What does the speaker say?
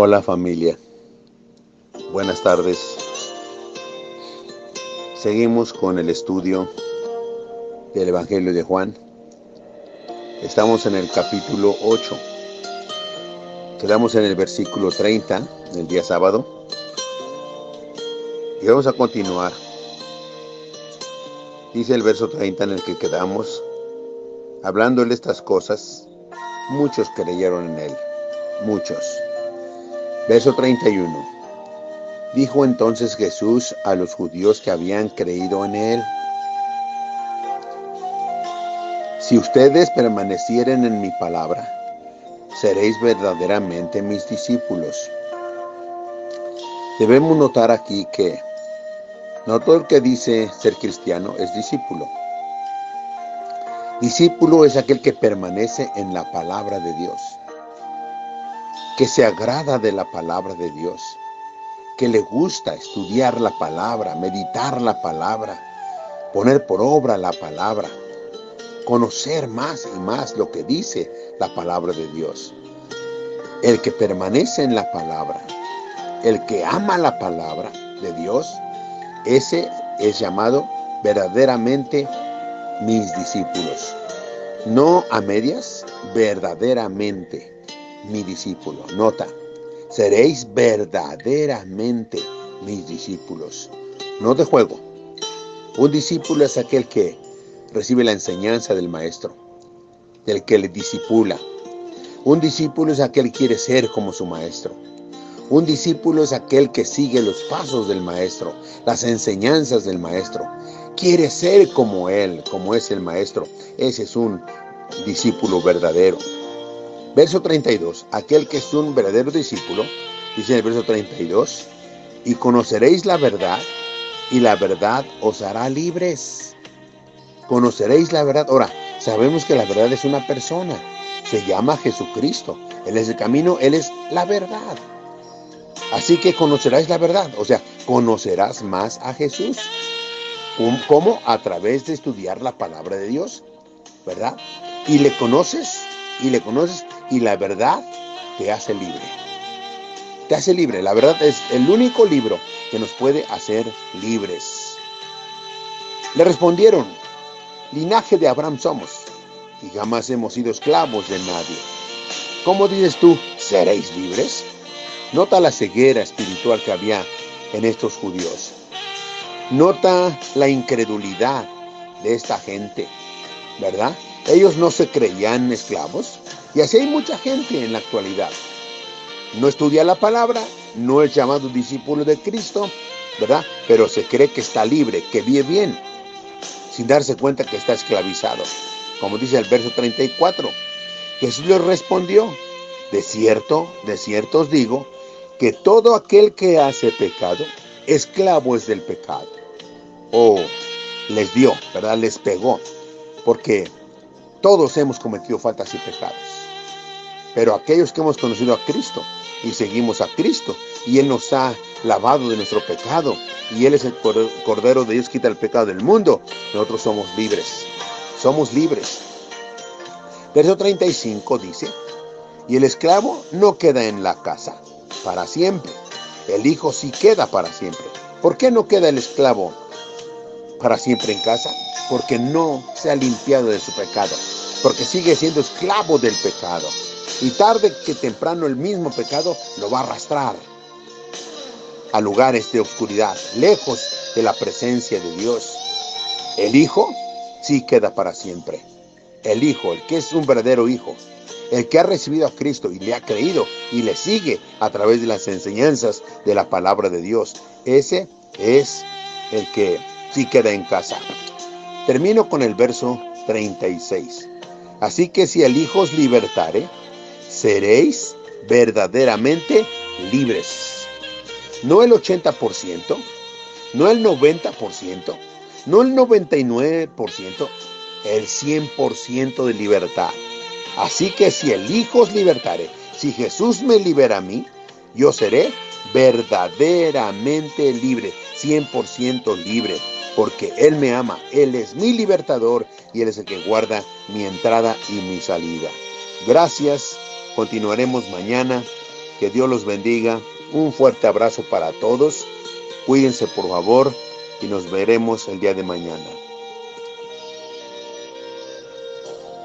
Hola familia, buenas tardes. Seguimos con el estudio del Evangelio de Juan. Estamos en el capítulo 8. Quedamos en el versículo 30 del día sábado. Y vamos a continuar. Dice el verso 30 en el que quedamos, hablándole estas cosas, muchos creyeron en él, muchos. Verso 31. Dijo entonces Jesús a los judíos que habían creído en él, si ustedes permanecieren en mi palabra, seréis verdaderamente mis discípulos. Debemos notar aquí que no todo el que dice ser cristiano es discípulo. Discípulo es aquel que permanece en la palabra de Dios que se agrada de la palabra de Dios, que le gusta estudiar la palabra, meditar la palabra, poner por obra la palabra, conocer más y más lo que dice la palabra de Dios. El que permanece en la palabra, el que ama la palabra de Dios, ese es llamado verdaderamente mis discípulos. No a medias, verdaderamente mi discípulo. Nota, seréis verdaderamente mis discípulos. No de juego. Un discípulo es aquel que recibe la enseñanza del maestro, del que le disipula. Un discípulo es aquel que quiere ser como su maestro. Un discípulo es aquel que sigue los pasos del maestro, las enseñanzas del maestro. Quiere ser como él, como es el maestro. Ese es un discípulo verdadero. Verso 32, aquel que es un verdadero discípulo, dice en el verso 32, y conoceréis la verdad, y la verdad os hará libres. Conoceréis la verdad. Ahora, sabemos que la verdad es una persona, se llama Jesucristo. Él es el camino, Él es la verdad. Así que conocerás la verdad, o sea, conocerás más a Jesús. ¿Cómo? A través de estudiar la palabra de Dios, ¿verdad? Y le conoces, y le conoces y la verdad te hace libre. Te hace libre. La verdad es el único libro que nos puede hacer libres. Le respondieron, linaje de Abraham somos y jamás hemos sido esclavos de nadie. ¿Cómo dices tú, seréis libres? Nota la ceguera espiritual que había en estos judíos. Nota la incredulidad de esta gente, ¿verdad? Ellos no se creían esclavos, y así hay mucha gente en la actualidad. No estudia la palabra, no es llamado discípulo de Cristo, ¿verdad? Pero se cree que está libre, que vive bien, sin darse cuenta que está esclavizado. Como dice el verso 34, Jesús le respondió, de cierto, de cierto os digo, que todo aquel que hace pecado, esclavo es del pecado. O les dio, ¿verdad? Les pegó, porque todos hemos cometido faltas y pecados. Pero aquellos que hemos conocido a Cristo y seguimos a Cristo y Él nos ha lavado de nuestro pecado y Él es el Cordero de Dios, quita el pecado del mundo, nosotros somos libres. Somos libres. Verso 35 dice, y el esclavo no queda en la casa para siempre. El hijo sí queda para siempre. ¿Por qué no queda el esclavo para siempre en casa? Porque no se ha limpiado de su pecado. Porque sigue siendo esclavo del pecado y tarde que temprano el mismo pecado lo va a arrastrar a lugares de oscuridad, lejos de la presencia de Dios. El Hijo sí queda para siempre. El Hijo, el que es un verdadero Hijo, el que ha recibido a Cristo y le ha creído y le sigue a través de las enseñanzas de la palabra de Dios, ese es el que sí queda en casa. Termino con el verso 36. Así que si el Hijo os libertare, seréis verdaderamente libres. No el 80%, no el 90%, no el 99%, el 100% de libertad. Así que si el Hijo os libertare, si Jesús me libera a mí, yo seré verdaderamente libre, 100% libre, porque Él me ama, Él es mi libertador y Él es el que guarda mi entrada y mi salida. Gracias Continuaremos mañana Que Dios los bendiga. Un fuerte abrazo para todos. Cuídense por favor y nos veremos el día de mañana.